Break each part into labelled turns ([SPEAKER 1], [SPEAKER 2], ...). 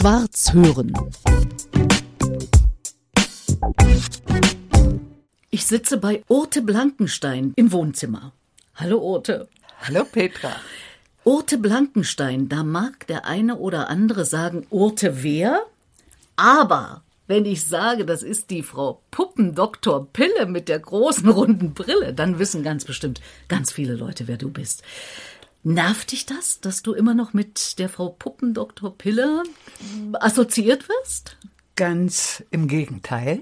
[SPEAKER 1] Schwarz hören. Ich sitze bei Urte Blankenstein im Wohnzimmer. Hallo Urte.
[SPEAKER 2] Hallo Petra.
[SPEAKER 1] Urte Blankenstein, da mag der eine oder andere sagen, Urte wer? Aber wenn ich sage, das ist die Frau Puppendoktor Pille mit der großen runden Brille, dann wissen ganz bestimmt ganz viele Leute, wer du bist. Nervt dich das, dass du immer noch mit der Frau Puppendoktor Pille assoziiert wirst?
[SPEAKER 2] Ganz im Gegenteil.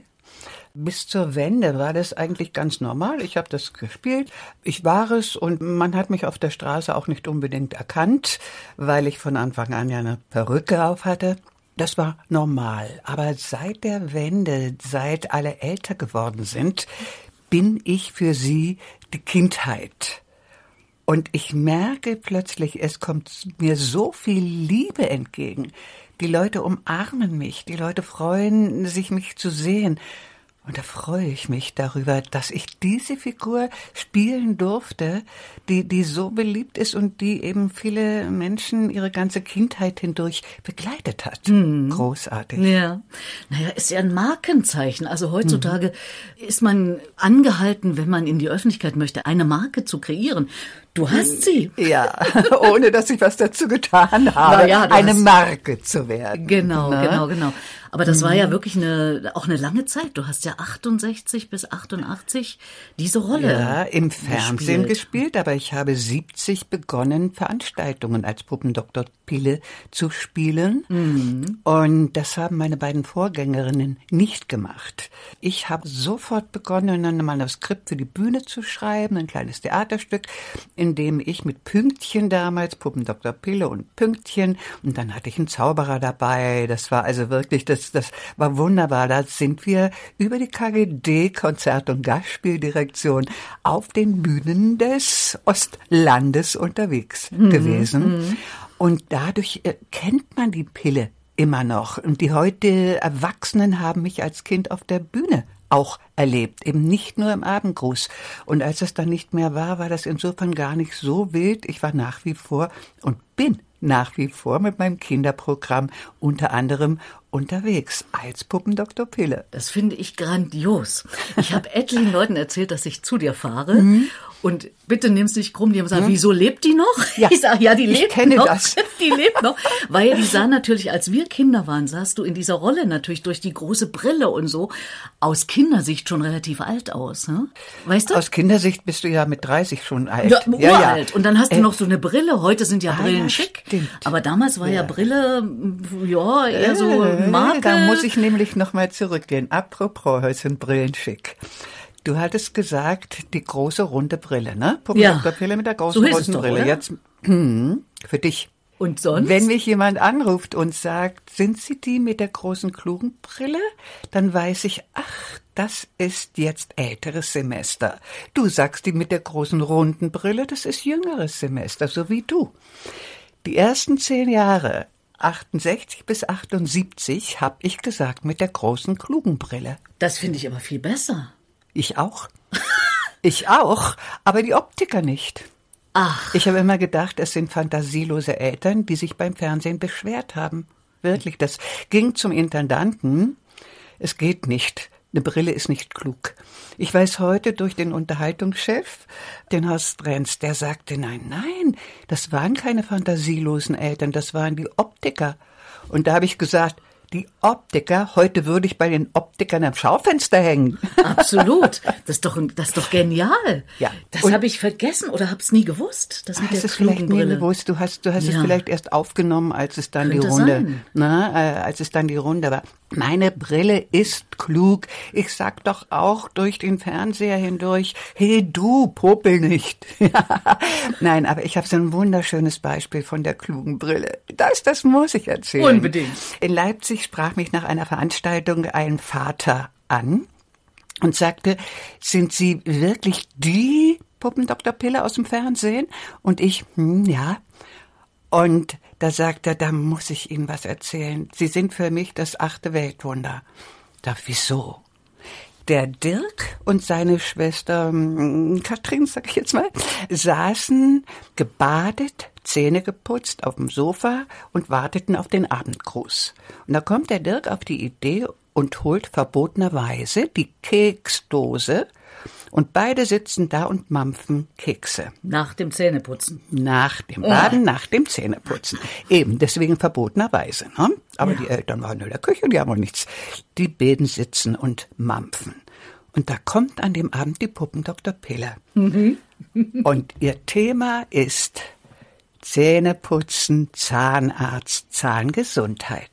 [SPEAKER 2] Bis zur Wende war das eigentlich ganz normal. Ich habe das gespielt. Ich war es und man hat mich auf der Straße auch nicht unbedingt erkannt, weil ich von Anfang an ja eine Perücke auf hatte. Das war normal. Aber seit der Wende, seit alle älter geworden sind, bin ich für sie die Kindheit. Und ich merke plötzlich, es kommt mir so viel Liebe entgegen. Die Leute umarmen mich, die Leute freuen sich, mich zu sehen. Und da freue ich mich darüber, dass ich diese Figur spielen durfte, die, die so beliebt ist und die eben viele Menschen ihre ganze Kindheit hindurch begleitet hat. Hm. Großartig.
[SPEAKER 1] Ja. Naja, ist ja ein Markenzeichen. Also heutzutage mhm. ist man angehalten, wenn man in die Öffentlichkeit möchte, eine Marke zu kreieren. Du hast sie.
[SPEAKER 2] Ja, ohne dass ich was dazu getan habe, ja, eine Marke zu werden.
[SPEAKER 1] Genau, Na? genau, genau. Aber das mhm. war ja mhm. wirklich eine, auch eine lange Zeit. Du hast ja 68 bis 88 diese Rolle.
[SPEAKER 2] Ja, im Fernsehen gespielt, gespielt aber ich habe 70 begonnen, Veranstaltungen als Puppendoktor Pille zu spielen. Mhm. Und das haben meine beiden Vorgängerinnen nicht gemacht. Ich habe sofort begonnen, ein Manuskript für die Bühne zu schreiben, ein kleines Theaterstück, in dem ich mit Pünktchen damals, Puppendoktor Pille und Pünktchen, und dann hatte ich einen Zauberer dabei. Das war also wirklich das das, das war wunderbar. Da sind wir über die KGD Konzert- und Gastspieldirektion auf den Bühnen des Ostlandes unterwegs mhm. gewesen. Mhm. Und dadurch äh, kennt man die Pille immer noch. Und die heute Erwachsenen haben mich als Kind auf der Bühne auch erlebt, eben nicht nur im Abendgruß. Und als es dann nicht mehr war, war das insofern gar nicht so wild. Ich war nach wie vor und bin nach wie vor mit meinem Kinderprogramm unter anderem unterwegs als Puppendoktor Pille.
[SPEAKER 1] Das finde ich grandios. Ich habe etlichen Leuten erzählt, dass ich zu dir fahre mhm. Und bitte nimm's nicht krumm, die haben gesagt, hm? wieso lebt die noch?
[SPEAKER 2] Ja, ich sage, ja, die lebt
[SPEAKER 1] ich kenne
[SPEAKER 2] noch.
[SPEAKER 1] Das. Die lebt noch. Weil die sah natürlich, als wir Kinder waren, sahst du in dieser Rolle natürlich durch die große Brille und so aus Kindersicht schon relativ alt aus. Ne? Weißt du?
[SPEAKER 2] Aus Kindersicht bist du ja mit 30 schon alt.
[SPEAKER 1] Ja, ja, uralt. Ja. Und dann hast du äh, noch so eine Brille. Heute sind ja ah, Brillen ja, schick.
[SPEAKER 2] Stimmt.
[SPEAKER 1] Aber damals war ja, ja Brille, ja, eher so äh, Marke.
[SPEAKER 2] Da muss ich nämlich nochmal zurückgehen. Apropos, heute sind Brillen schick. Du hattest gesagt, die große runde Brille, ne?
[SPEAKER 1] Puppendoktorpille
[SPEAKER 2] ja. mit der großen so runden Brille.
[SPEAKER 1] Oder?
[SPEAKER 2] Jetzt hm, für dich.
[SPEAKER 1] Und sonst?
[SPEAKER 2] Wenn mich jemand anruft und sagt, sind Sie die mit der großen klugen Brille? Dann weiß ich, ach, das ist jetzt älteres Semester. Du sagst die mit der großen runden Brille, das ist jüngeres Semester, so wie du. Die ersten zehn Jahre 68 bis 78 habe ich gesagt mit der großen klugen Brille.
[SPEAKER 1] Das finde ich aber viel besser.
[SPEAKER 2] Ich auch. Ich auch, aber die Optiker nicht.
[SPEAKER 1] Ach.
[SPEAKER 2] Ich habe immer gedacht, es sind fantasielose Eltern, die sich beim Fernsehen beschwert haben. Wirklich, das ging zum Intendanten. Es geht nicht. Eine Brille ist nicht klug. Ich weiß heute durch den Unterhaltungschef, den Horst Renz, der sagte, nein, nein, das waren keine fantasielosen Eltern, das waren die Optiker. Und da habe ich gesagt, die Optiker, heute würde ich bei den Optikern am Schaufenster hängen.
[SPEAKER 1] Absolut. Das ist doch, das ist doch genial.
[SPEAKER 2] Ja.
[SPEAKER 1] Das habe ich vergessen oder habe es nie gewusst. Das
[SPEAKER 2] mit hast es vielleicht nie gewusst. Du hast, du hast ja. es vielleicht erst aufgenommen, als es dann Könnte die Runde, sein. na, äh, als es dann die Runde war. Meine Brille ist klug. Ich sag doch auch durch den Fernseher hindurch, hey du, popel nicht. Nein, aber ich habe so ein wunderschönes Beispiel von der klugen Brille. Das, das muss ich erzählen.
[SPEAKER 1] Unbedingt.
[SPEAKER 2] In Leipzig sprach mich nach einer Veranstaltung ein Vater an und sagte, sind Sie wirklich die Puppendoktor Pille aus dem Fernsehen? Und ich, hm, ja. Und da sagt er, da muss ich Ihnen was erzählen. Sie sind für mich das achte Weltwunder. Da, wieso? Der Dirk und seine Schwester hm, Katrin, sag ich jetzt mal, saßen gebadet, Zähne geputzt auf dem Sofa und warteten auf den Abendgruß. Und da kommt der Dirk auf die Idee und holt verbotenerweise die Keksdose und beide sitzen da und mampfen Kekse.
[SPEAKER 1] Nach dem Zähneputzen.
[SPEAKER 2] Nach dem Baden, nach dem Zähneputzen. Eben, deswegen verbotenerweise. Ne? Aber ja. die Eltern waren in der Küche, die haben auch nichts. Die beiden sitzen und mampfen. Und da kommt an dem Abend die Puppendoktor Pille. Mhm. und ihr Thema ist Zähneputzen, Zahnarzt, Zahngesundheit.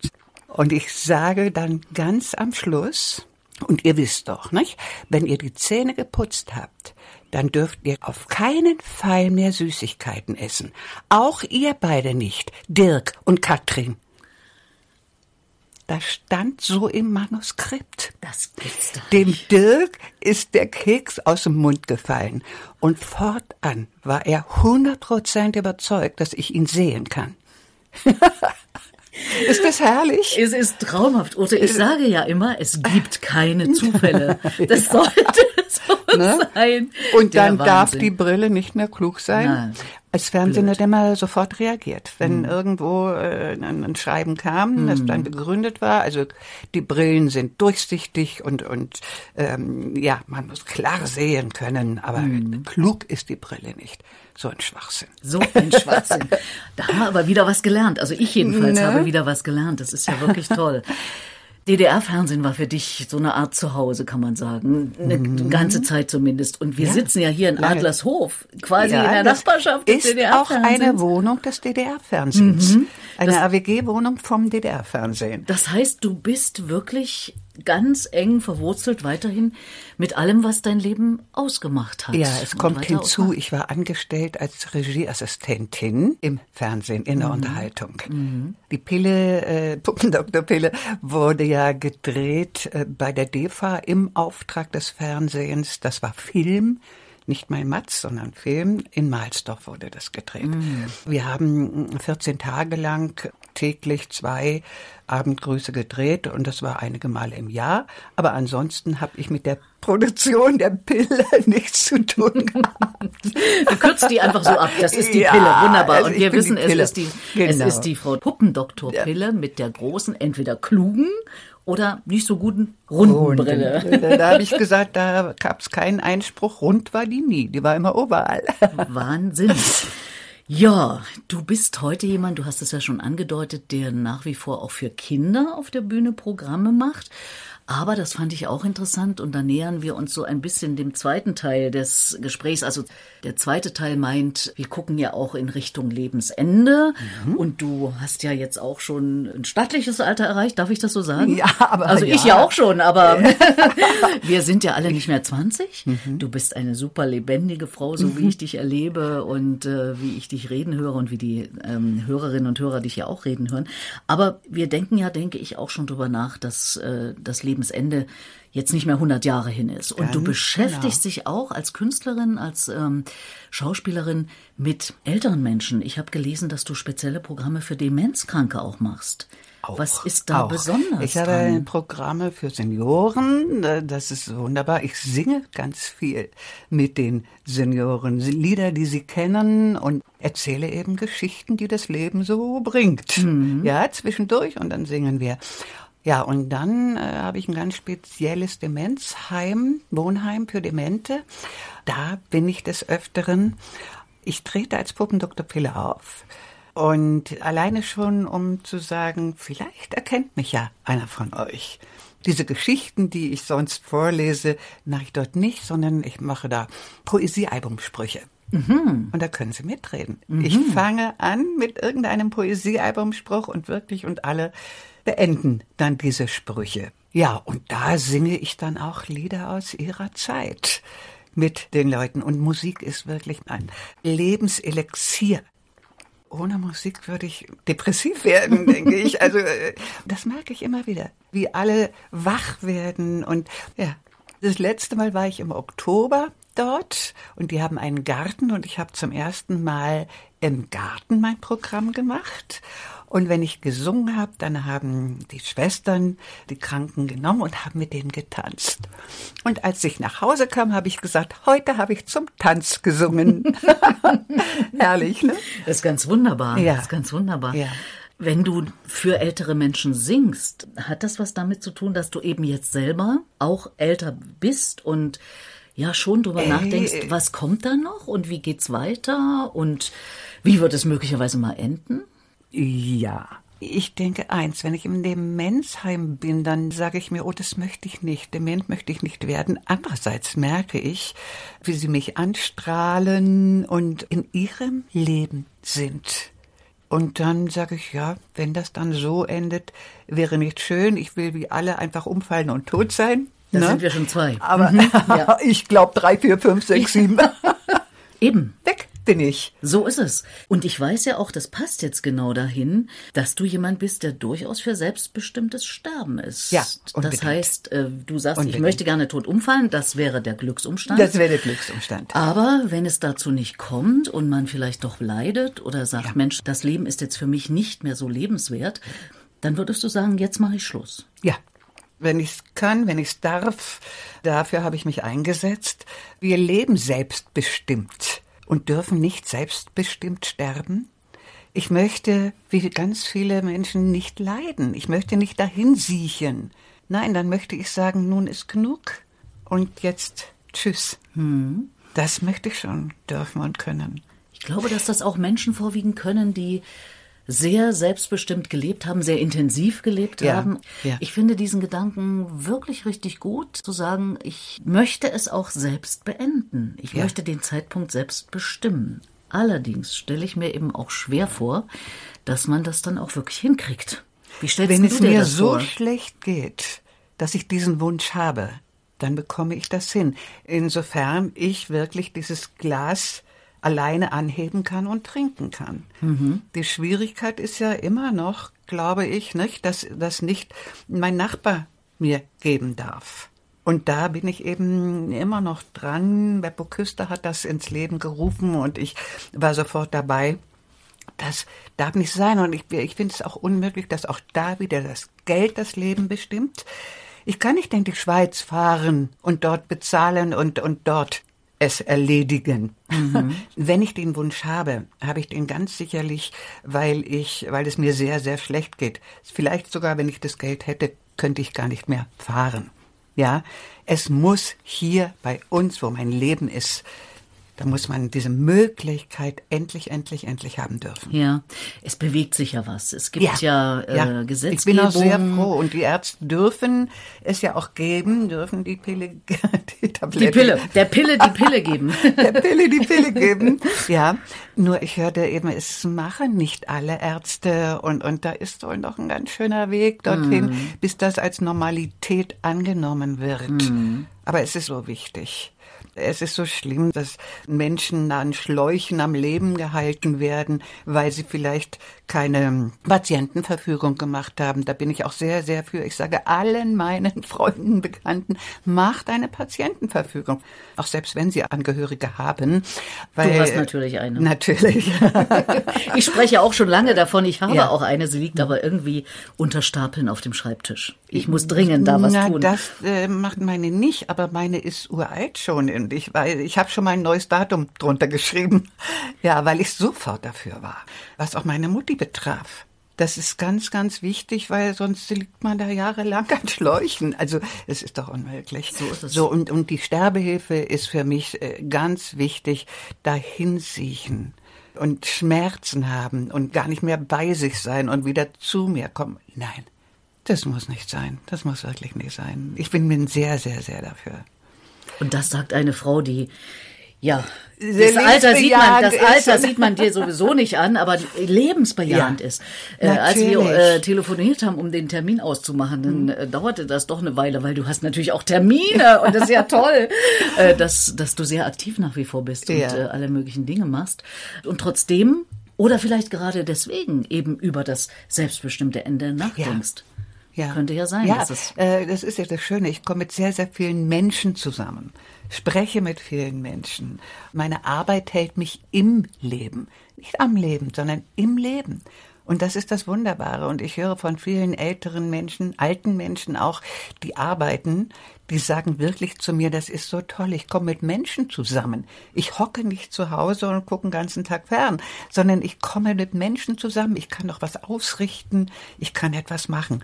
[SPEAKER 2] Und ich sage dann ganz am Schluss, und ihr wisst doch, nicht? Wenn ihr die Zähne geputzt habt, dann dürft ihr auf keinen Fall mehr Süßigkeiten essen. Auch ihr beide nicht, Dirk und Katrin. Das stand so im Manuskript.
[SPEAKER 1] Das gibt's doch.
[SPEAKER 2] Dem Dirk ist der Keks aus dem Mund gefallen. Und fortan war er hundert Prozent überzeugt, dass ich ihn sehen kann. Ist das herrlich?
[SPEAKER 1] Es ist traumhaft. Oder ich sage ja immer, es gibt keine Zufälle. Das sollte so ne? sein.
[SPEAKER 2] Und dann darf die Brille nicht mehr klug sein. Nein. Als Fernsehen hat immer sofort reagiert, wenn mhm. irgendwo äh, ein Schreiben kam, mhm. das dann begründet war. Also die Brillen sind durchsichtig und und ähm, ja, man muss klar sehen können, aber mhm. klug ist die Brille nicht. So ein Schwachsinn.
[SPEAKER 1] So ein Schwachsinn. da haben wir aber wieder was gelernt. Also ich jedenfalls ne? habe wieder was gelernt. Das ist ja wirklich toll. DDR-Fernsehen war für dich so eine Art Zuhause, kann man sagen. Eine mhm. ganze Zeit zumindest. Und wir ja, sitzen ja hier in lange. Adlershof, quasi ja, in der Nachbarschaft
[SPEAKER 2] des DDR-Fernsehens. Ist auch eine Wohnung des DDR-Fernsehens. Mhm. Eine AWG-Wohnung vom DDR-Fernsehen.
[SPEAKER 1] Das heißt, du bist wirklich ganz eng verwurzelt weiterhin mit allem, was dein Leben ausgemacht hat.
[SPEAKER 2] Ja, es kommt hinzu, ich war angestellt als Regieassistentin im Fernsehen, in der mhm. Unterhaltung. Mhm. Die Pille, äh, Puppendoktor Pille, wurde ja gedreht äh, bei der DEFA im Auftrag des Fernsehens. Das war Film nicht mal Matz, sondern Film. In Mahlsdorf wurde das gedreht. Mm. Wir haben 14 Tage lang täglich zwei Abendgrüße gedreht und das war einige Male im Jahr. Aber ansonsten habe ich mit der Produktion der Pille nichts zu tun gehabt.
[SPEAKER 1] Du kürzt die einfach so ab. Das ist die ja, Pille. Wunderbar. Also und wir wissen, es ist, die, genau. es ist die Frau Puppendoktor Pille mit der großen, entweder klugen oder nicht so guten runden Brille.
[SPEAKER 2] Da habe ich gesagt, da gab es keinen Einspruch. Rund war die nie. Die war immer überall.
[SPEAKER 1] Wahnsinn. Ja, du bist heute jemand, du hast es ja schon angedeutet, der nach wie vor auch für Kinder auf der Bühne Programme macht. Aber das fand ich auch interessant und da nähern wir uns so ein bisschen dem zweiten Teil des Gesprächs. Also der zweite Teil meint, wir gucken ja auch in Richtung Lebensende mhm. und du hast ja jetzt auch schon ein stattliches Alter erreicht, darf ich das so sagen?
[SPEAKER 2] Ja, aber
[SPEAKER 1] also ja. ich ja auch schon, aber wir sind ja alle nicht mehr 20. Mhm. Du bist eine super lebendige Frau, so wie ich dich erlebe und äh, wie ich dich reden höre und wie die ähm, Hörerinnen und Hörer dich ja auch reden hören. Aber wir denken ja, denke ich, auch schon drüber nach, dass äh, das Leben Lebensende jetzt nicht mehr 100 Jahre hin ist. Und Ganz du beschäftigst genau. dich auch als Künstlerin, als ähm, Schauspielerin mit älteren Menschen. Ich habe gelesen, dass du spezielle Programme für Demenzkranke auch machst. Auch, Was ist da auch. besonders?
[SPEAKER 2] Ich habe dran? Programme für Senioren, äh, das ist wunderbar. Ich singe ganz viel mit den Senioren, Lieder, die sie kennen und erzähle eben Geschichten, die das Leben so bringt. Mhm. Ja, zwischendurch und dann singen wir. Ja, und dann äh, habe ich ein ganz spezielles Demenzheim, Wohnheim für Demente. Da bin ich des Öfteren. Ich trete als Puppendoktor Pille auf. Und alleine schon, um zu sagen, vielleicht erkennt mich ja einer von euch. Diese Geschichten, die ich sonst vorlese, mache ich dort nicht, sondern ich mache da Poesiealbumsprüche. Mhm. Und da können Sie mitreden. Mhm. Ich fange an mit irgendeinem Poesiealbumspruch und wirklich und alle beenden dann diese Sprüche. Ja, und da singe ich dann auch Lieder aus ihrer Zeit mit den Leuten. Und Musik ist wirklich ein Lebenselixier. Ohne Musik würde ich depressiv werden, denke ich. Also äh, das merke ich immer wieder, wie alle wach werden. Und ja, das letzte Mal war ich im Oktober dort und die haben einen Garten und ich habe zum ersten Mal im Garten mein Programm gemacht. Und wenn ich gesungen habe, dann haben die Schwestern die Kranken genommen und haben mit denen getanzt. Und als ich nach Hause kam, habe ich gesagt, heute habe ich zum Tanz gesungen. Herrlich, ne?
[SPEAKER 1] Das ist ganz wunderbar.
[SPEAKER 2] Ja.
[SPEAKER 1] Das ist ganz wunderbar.
[SPEAKER 2] Ja.
[SPEAKER 1] Wenn du für ältere Menschen singst, hat das was damit zu tun, dass du eben jetzt selber auch älter bist und ja schon drüber
[SPEAKER 2] Ey.
[SPEAKER 1] nachdenkst, was kommt da noch und wie geht's weiter und wie wird es möglicherweise mal enden?
[SPEAKER 2] Ja. Ich denke eins, wenn ich im Demenzheim bin, dann sage ich mir, oh, das möchte ich nicht, dement möchte ich nicht werden. Andererseits merke ich, wie sie mich anstrahlen und in ihrem Leben sind. Und dann sage ich, ja, wenn das dann so endet, wäre nicht schön. Ich will wie alle einfach umfallen und tot sein.
[SPEAKER 1] Da
[SPEAKER 2] ne?
[SPEAKER 1] sind wir schon zwei.
[SPEAKER 2] Aber
[SPEAKER 1] ja.
[SPEAKER 2] ich glaube drei, vier, fünf, sechs, sieben.
[SPEAKER 1] Eben.
[SPEAKER 2] Weg bin ich.
[SPEAKER 1] So ist es. Und ich weiß ja auch, das passt jetzt genau dahin, dass du jemand bist, der durchaus für selbstbestimmtes Sterben ist.
[SPEAKER 2] Ja,
[SPEAKER 1] Das
[SPEAKER 2] unbedingt.
[SPEAKER 1] heißt, äh, du sagst, ich
[SPEAKER 2] Unbedingt.
[SPEAKER 1] möchte gerne tot umfallen, das wäre der Glücksumstand.
[SPEAKER 2] Das wäre der Glücksumstand.
[SPEAKER 1] Aber wenn es dazu nicht kommt und man vielleicht doch leidet oder sagt, Mensch, das Leben ist jetzt für mich nicht mehr so lebenswert, dann würdest du sagen, jetzt mache ich Schluss.
[SPEAKER 2] Ja. Wenn ich es kann, wenn ich es darf, dafür habe ich mich eingesetzt. Wir leben selbstbestimmt und dürfen nicht selbstbestimmt sterben. Ich möchte, wie ganz viele Menschen, nicht leiden. Ich möchte nicht dahin siechen. Nein, dann möchte ich sagen, nun ist genug. Und jetzt tschüss. Das möchte ich schon dürfen und können.
[SPEAKER 1] Ich glaube, dass das auch Menschen vorwiegend können, die sehr selbstbestimmt gelebt haben, sehr intensiv gelebt
[SPEAKER 2] Ja,
[SPEAKER 1] haben.
[SPEAKER 2] ja.
[SPEAKER 1] Ich finde diesen Gedanken wirklich richtig gut, zu sagen, ich möchte es auch selbst beenden. Ich
[SPEAKER 2] Ja.
[SPEAKER 1] möchte den Zeitpunkt selbst bestimmen. Allerdings stelle ich mir eben auch schwer vor, dass man das dann auch wirklich hinkriegt. Wie stellst
[SPEAKER 2] Wenn
[SPEAKER 1] du
[SPEAKER 2] es
[SPEAKER 1] dir
[SPEAKER 2] mir
[SPEAKER 1] das
[SPEAKER 2] so
[SPEAKER 1] vor?
[SPEAKER 2] schlecht geht, dass ich diesen Wunsch habe, dann bekomme ich das hin. Insofern ich wirklich dieses Glas alleine anheben kann und trinken kann.
[SPEAKER 1] Mhm.
[SPEAKER 2] Die Schwierigkeit ist ja immer noch, glaube ich, nicht, dass das nicht mein Nachbar mir geben darf. Und da bin ich eben immer noch dran. Beppo Küster hat das ins Leben gerufen und ich war sofort dabei. Das darf nicht sein. Und ich, ich finde es auch unmöglich, dass auch da wieder das Geld das Leben bestimmt. Ich kann nicht in die Schweiz fahren und dort bezahlen und, und dort es erledigen. Wenn ich den Wunsch habe, habe ich den ganz sicherlich, weil ich, weil es mir sehr, sehr schlecht geht. Vielleicht sogar, wenn ich das Geld hätte, könnte ich gar nicht mehr fahren. Ja, es muss hier bei uns, wo mein Leben ist, da muss man diese Möglichkeit endlich, endlich, endlich haben dürfen.
[SPEAKER 1] Ja, es bewegt sich ja was. Es gibt ja, äh,
[SPEAKER 2] ja.
[SPEAKER 1] Gesetzgebung.
[SPEAKER 2] Ich bin auch sehr froh und die Ärzte dürfen es ja auch geben, dürfen die Pille, die Tablette.
[SPEAKER 1] Die Pille, der Pille die Pille geben.
[SPEAKER 2] Der Pille die Pille geben. Ja, nur ich hörte eben, es machen nicht alle Ärzte und, und da ist wohl noch ein ganz schöner Weg dorthin,
[SPEAKER 1] Mhm.
[SPEAKER 2] bis das als Normalität angenommen wird. Aber es ist so wichtig. Es ist so schlimm, dass Menschen an Schläuchen am Leben gehalten werden, weil sie vielleicht keine Patientenverfügung gemacht haben. Da bin ich auch sehr, sehr für. Ich sage allen meinen Freunden, Bekannten, macht eine Patientenverfügung. Auch selbst wenn sie Angehörige haben. Weil,
[SPEAKER 1] hast natürlich eine.
[SPEAKER 2] Natürlich.
[SPEAKER 1] Ich spreche auch schon lange davon. Ich habe
[SPEAKER 2] Ja.
[SPEAKER 1] auch eine. Sie liegt aber irgendwie unter Stapeln auf dem Schreibtisch. Ich muss dringend da was
[SPEAKER 2] Na,
[SPEAKER 1] tun.
[SPEAKER 2] das äh, macht meine nicht, aber meine ist uralt schon und ich weiß, ich habe schon mal ein neues Datum drunter geschrieben. Ja, weil ich sofort dafür war, was auch meine Mutti betraf. Das ist ganz, ganz wichtig, weil sonst liegt man da jahrelang an Schläuchen. Also es ist doch unmöglich.
[SPEAKER 1] So ist es.
[SPEAKER 2] So und und die Sterbehilfe ist für mich äh, ganz wichtig. Dahin siechen und Schmerzen haben und gar nicht mehr bei sich sein und wieder zu mir kommen. Nein. Das muss nicht sein. Das muss wirklich nicht sein. Ich bin mir sehr, sehr, sehr dafür.
[SPEAKER 1] Und das sagt eine Frau, die ja,
[SPEAKER 2] Sehr
[SPEAKER 1] das Alter sieht man, das. Alter sieht man dir sowieso nicht an, aber lebensbejahend
[SPEAKER 2] Ja,
[SPEAKER 1] ist. Äh, als wir äh, telefoniert haben, um den Termin auszumachen, dann äh, dauerte das doch eine Weile, weil du hast natürlich auch Termine und das ist ja toll, äh, dass, dass du sehr aktiv nach wie vor bist
[SPEAKER 2] Ja.
[SPEAKER 1] und äh, alle möglichen Dinge machst. Und trotzdem, oder vielleicht gerade deswegen, eben über das selbstbestimmte Ende nachdenkst.
[SPEAKER 2] Ja.
[SPEAKER 1] Könnte ja sein,
[SPEAKER 2] Ja, äh, das ist ja das Schöne. Ich komme mit sehr, sehr vielen Menschen zusammen, spreche mit vielen Menschen. Meine Arbeit hält mich im Leben, nicht am Leben, sondern im Leben. Und das ist das Wunderbare. Und ich höre von vielen älteren Menschen, alten Menschen auch, die arbeiten, die sagen wirklich zu mir, das ist so toll, ich komme mit Menschen zusammen. Ich hocke nicht zu Hause und gucke den ganzen Tag fern, sondern ich komme mit Menschen zusammen. Ich kann doch was ausrichten, ich kann etwas machen.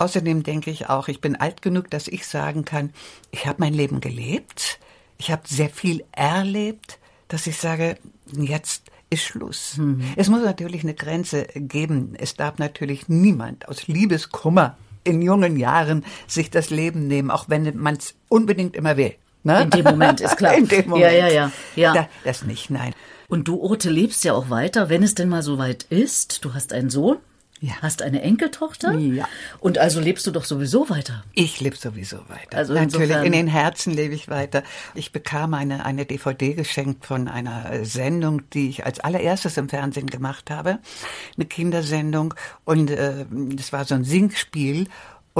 [SPEAKER 2] Außerdem denke ich auch, ich bin alt genug, dass ich sagen kann, ich habe mein Leben gelebt, ich habe sehr viel erlebt, dass ich sage, jetzt ist Schluss. Mhm. Es muss natürlich eine Grenze geben. Es darf natürlich niemand aus Liebeskummer in jungen Jahren sich das Leben nehmen, auch wenn man es unbedingt immer will.
[SPEAKER 1] Ne? In dem Moment ist klar.
[SPEAKER 2] In dem Moment.
[SPEAKER 1] Ja, ja, ja. ja.
[SPEAKER 2] Da, das nicht, nein.
[SPEAKER 1] Und du, Urte, lebst ja auch weiter, wenn es denn mal so weit ist. Du hast einen Sohn. Ja. Hast eine Enkeltochter?
[SPEAKER 2] Ja.
[SPEAKER 1] Und also lebst du doch sowieso weiter?
[SPEAKER 2] Ich lebe sowieso weiter. Also Natürlich, in den Herzen lebe ich weiter. Ich bekam eine, eine DVD geschenkt von einer Sendung, die ich als allererstes im Fernsehen gemacht habe. Eine Kindersendung. Und äh, das war so ein Singspiel.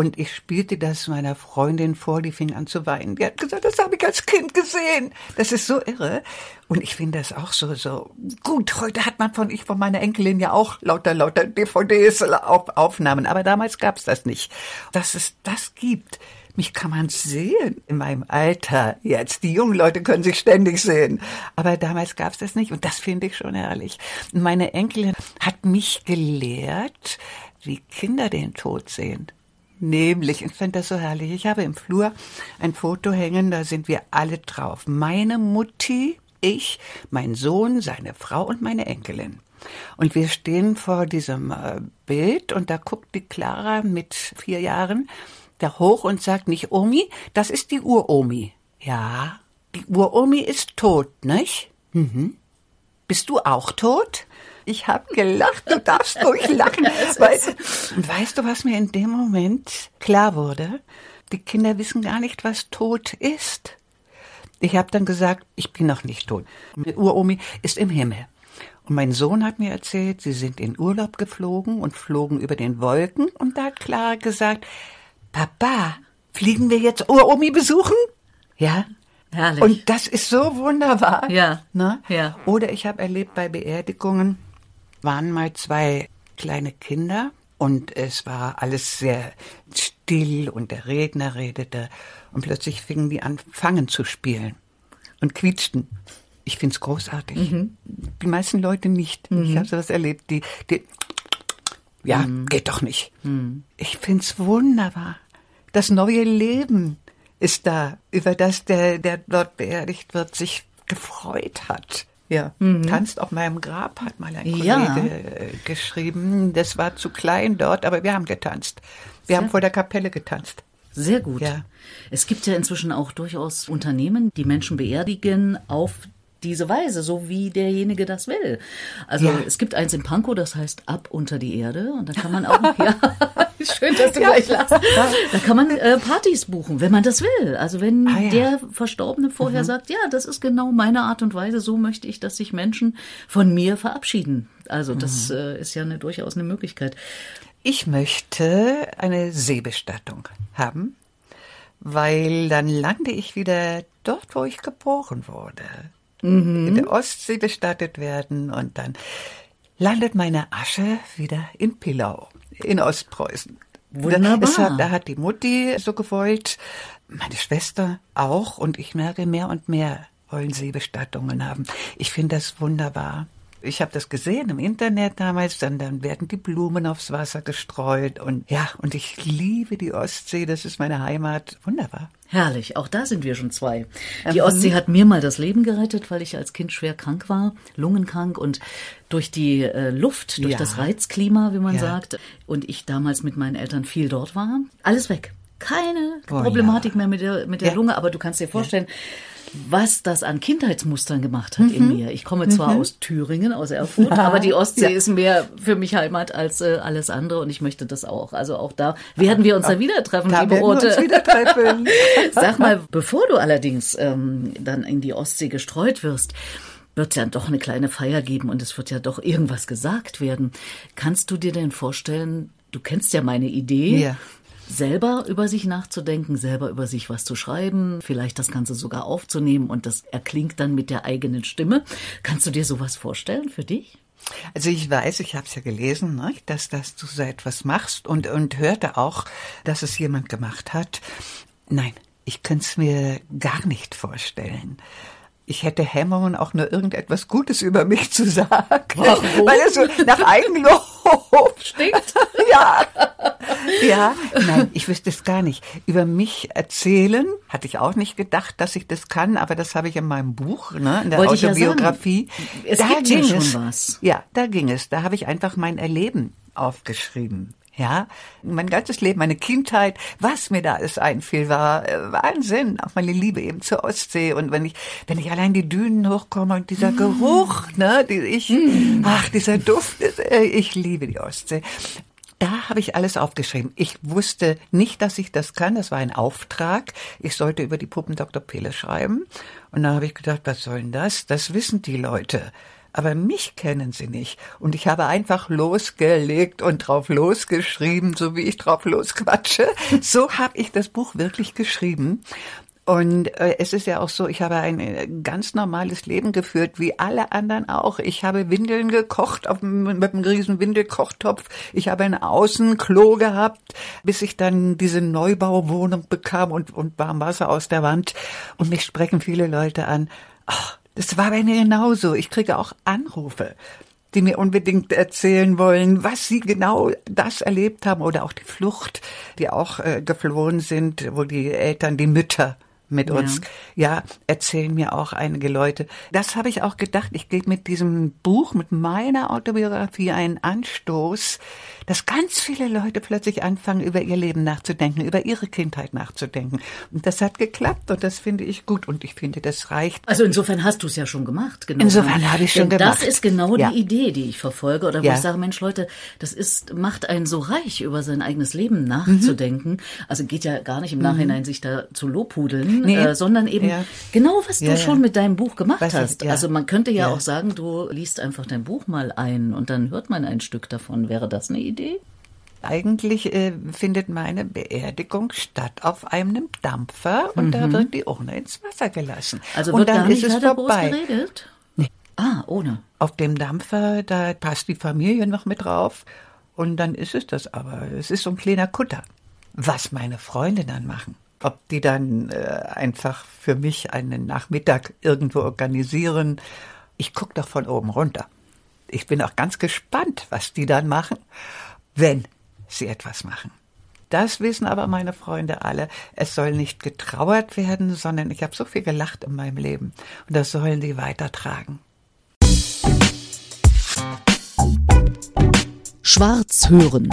[SPEAKER 2] Und ich spielte das meiner Freundin vor, die fing an zu weinen. Die hat gesagt, das habe ich als Kind gesehen. Das ist so irre. Und ich finde das auch so, so gut. Heute hat man von, ich von meiner Enkelin ja auch lauter, lauter DVDs, auf, Aufnahmen. Aber damals gab es das nicht. Dass es das gibt. Mich kann man sehen in meinem Alter jetzt. Die jungen Leute können sich ständig sehen. Aber damals gab es das nicht. Und das finde ich schon herrlich. Meine Enkelin hat mich gelehrt, wie Kinder den Tod sehen. Nämlich, ich finde das so herrlich. Ich habe im Flur ein Foto hängen, da sind wir alle drauf. Meine Mutti, ich, mein Sohn, seine Frau und meine Enkelin. Und wir stehen vor diesem äh, Bild und da guckt die Clara mit vier Jahren da hoch und sagt nicht Omi, das ist die Uromi. Ja, die Uromi ist tot, nicht? Mhm. Bist du auch tot? Ich habe gelacht, du darfst ruhig lachen. Weil, und weißt du, was mir in dem Moment klar wurde? Die Kinder wissen gar nicht, was tot ist. Ich habe dann gesagt, ich bin noch nicht tot. Die Uromi ist im Himmel. Und mein Sohn hat mir erzählt, sie sind in Urlaub geflogen und flogen über den Wolken. Und da hat Clara gesagt, Papa, fliegen wir jetzt Uromi besuchen? Ja,
[SPEAKER 1] Herrlich.
[SPEAKER 2] Und das ist so wunderbar.
[SPEAKER 1] Ja.
[SPEAKER 2] Ne?
[SPEAKER 1] ja.
[SPEAKER 2] Oder ich habe erlebt bei Beerdigungen, waren mal zwei kleine Kinder und es war alles sehr still und der Redner redete und plötzlich fingen die an, Fangen zu spielen und quietschten. Ich find's großartig. Mhm. Die meisten Leute nicht. Mhm. Ich habe sowas erlebt. Die, die ja, mhm. geht doch nicht. Mhm. Ich find's wunderbar. Das neue Leben ist da, über das der, der dort beerdigt wird, sich gefreut hat. Ja, mhm. tanzt auf meinem Grab, hat mal ein Kollege ja. Äh, geschrieben. Das war zu klein dort, aber wir haben getanzt. Wir Sehr haben vor der Kapelle getanzt.
[SPEAKER 1] Sehr gut. Ja. Es gibt ja inzwischen auch durchaus Unternehmen, die Menschen beerdigen auf diese Weise, so wie derjenige das will. Also ja. es gibt eins in Pankow, das heißt Ab unter die Erde und da kann man auch, ja, schön, dass du ja. gleich lachst, da kann man äh, Partys buchen, wenn man das will. Also wenn ah, ja. der Verstorbene vorher mhm. sagt, ja, das ist genau meine Art und Weise, so möchte ich, dass sich Menschen von mir verabschieden. Also das mhm. äh, ist ja eine, durchaus eine Möglichkeit.
[SPEAKER 2] Ich möchte eine Seebestattung haben, weil dann lande ich wieder dort, wo ich geboren wurde mhm. in der Ostsee bestattet werden und dann landet meine Asche wieder in Pillau, in Ostpreußen.
[SPEAKER 1] Wunderbar.
[SPEAKER 2] Da, da hat die Mutti so gewollt, meine Schwester auch und ich merke mehr und mehr wollen sie Bestattungen haben. Ich finde das wunderbar. Ich habe das gesehen im Internet damals, dann, dann werden die Blumen aufs Wasser gestreut und ja, und ich liebe die Ostsee, das ist meine Heimat. Wunderbar.
[SPEAKER 1] Herrlich, auch da sind wir schon zwei. Die mhm. Ostsee hat mir mal das Leben gerettet, weil ich als Kind schwer krank war, lungenkrank und durch die äh, Luft, durch ja. das Reizklima, wie man ja. sagt, und ich damals mit meinen Eltern viel dort war, alles weg. Keine oh, Problematik ja. mehr mit der, mit der Lunge, aber du kannst dir vorstellen, was das an Kindheitsmustern gemacht hat mhm. in mir. Ich komme zwar mhm. aus Thüringen, aus Erfurt, aber die Ostsee ja. ist mehr für mich Heimat als äh, alles andere und ich möchte das auch. Also auch da werden wir uns ja, da wieder treffen,
[SPEAKER 2] da
[SPEAKER 1] liebe
[SPEAKER 2] Rote. wieder treffen.
[SPEAKER 1] Sag mal, bevor du allerdings ähm, dann in die Ostsee gestreut wirst, wird es ja doch eine kleine Feier geben und es wird ja doch irgendwas gesagt werden. Kannst du dir denn vorstellen, du kennst ja meine Idee,
[SPEAKER 2] ja
[SPEAKER 1] selber über sich nachzudenken, selber über sich was zu schreiben, vielleicht das Ganze sogar aufzunehmen und das erklingt dann mit der eigenen Stimme. Kannst du dir sowas vorstellen für dich?
[SPEAKER 2] Also ich weiß, ich habe es ja gelesen, ne, dass, dass du so etwas machst und, und hörte auch, dass es jemand gemacht hat. Nein, ich könnte es mir gar nicht vorstellen ich hätte Hemmungen, auch nur irgendetwas Gutes über mich zu sagen.
[SPEAKER 1] Warum?
[SPEAKER 2] Weil es so nach Eigenlob
[SPEAKER 1] stinkt.
[SPEAKER 2] ja. Ja, nein, ich wüsste es gar nicht. Über mich erzählen hatte ich auch nicht gedacht, dass ich das kann, aber das habe ich in meinem Buch, ne, in der
[SPEAKER 1] Wollte
[SPEAKER 2] Autobiografie.
[SPEAKER 1] Ja es
[SPEAKER 2] da
[SPEAKER 1] gibt
[SPEAKER 2] ging
[SPEAKER 1] ja schon
[SPEAKER 2] es.
[SPEAKER 1] was.
[SPEAKER 2] Ja, da ging es. Da habe ich einfach mein Erleben aufgeschrieben. Ja, mein ganzes Leben, meine Kindheit, was mir da alles einfiel, war äh, Wahnsinn. Auch meine Liebe eben zur Ostsee. Und wenn ich, wenn ich allein die Dünen hochkomme und dieser Geruch, ne, die ich, ach, dieser Duft, äh, ich liebe die Ostsee. Da habe ich alles aufgeschrieben. Ich wusste nicht, dass ich das kann. Das war ein Auftrag. Ich sollte über die Puppen Dr. Pele schreiben. Und da habe ich gedacht, was soll denn das? Das wissen die Leute aber mich kennen sie nicht. Und ich habe einfach losgelegt und drauf losgeschrieben, so wie ich drauf losquatsche. So habe ich das Buch wirklich geschrieben. Und äh, es ist ja auch so, ich habe ein äh, ganz normales Leben geführt, wie alle anderen auch. Ich habe Windeln gekocht auf, mit einem riesen Windelkochtopf. Ich habe ein Außenklo gehabt, bis ich dann diese Neubauwohnung bekam und, und warm Wasser aus der Wand. Und mich sprechen viele Leute an. Ach, das war bei mir genauso. Ich kriege auch Anrufe, die mir unbedingt erzählen wollen, was sie genau das erlebt haben oder auch die Flucht, die auch äh, geflohen sind, wo die Eltern, die Mütter mit
[SPEAKER 1] Ja.
[SPEAKER 2] uns, ja, erzählen mir auch einige Leute. Das habe ich auch gedacht. Ich gebe mit diesem Buch, mit meiner Autobiografie einen Anstoß, dass ganz viele Leute plötzlich anfangen, über ihr Leben nachzudenken, über ihre Kindheit nachzudenken. Und das hat geklappt und das finde ich gut und ich finde, das reicht.
[SPEAKER 1] Also insofern hast du es ja schon gemacht. Genau.
[SPEAKER 2] Insofern habe ich schon
[SPEAKER 1] Denn
[SPEAKER 2] gemacht.
[SPEAKER 1] Das ist genau
[SPEAKER 2] Ja.
[SPEAKER 1] die Idee, die ich verfolge. Oder wo
[SPEAKER 2] Ja.
[SPEAKER 1] ich sage, Mensch, Leute, das ist, macht einen so reich, über sein eigenes Leben nachzudenken. Also geht ja gar nicht im Nachhinein, sich da zu lobhudeln,
[SPEAKER 2] Nee.
[SPEAKER 1] äh, sondern eben
[SPEAKER 2] Ja.
[SPEAKER 1] genau, was du
[SPEAKER 2] Ja, ja.
[SPEAKER 1] schon mit deinem Buch gemacht
[SPEAKER 2] Was ich-
[SPEAKER 1] hast.
[SPEAKER 2] ja.
[SPEAKER 1] Also man könnte ja, auch sagen, du liest einfach dein Buch mal ein und dann hört man ein Stück davon. Wäre das eine Idee?
[SPEAKER 2] Eigentlich äh, findet meine Beerdigung statt auf einem Dampfer und da wird die Urne ins Wasser gelassen.
[SPEAKER 1] Mhm. Also
[SPEAKER 2] und
[SPEAKER 1] wird
[SPEAKER 2] dann
[SPEAKER 1] gar nicht
[SPEAKER 2] ist es
[SPEAKER 1] groß
[SPEAKER 2] vorbei.
[SPEAKER 1] geredet?
[SPEAKER 2] Nee.
[SPEAKER 1] Ah, ohne.
[SPEAKER 2] Auf dem Dampfer, da passt die Familie noch mit drauf und dann ist es das aber. Es ist so ein kleiner Kutter. Was meine Freunde dann machen, ob die dann äh, einfach für mich einen Nachmittag irgendwo organisieren, ich gucke doch von oben runter. Ich bin auch ganz gespannt, was die dann machen, wenn sie etwas machen. Das wissen aber meine Freunde alle. Es soll nicht getrauert werden, sondern ich habe so viel gelacht in meinem Leben. Und das sollen sie weitertragen.
[SPEAKER 3] Schwarz hören.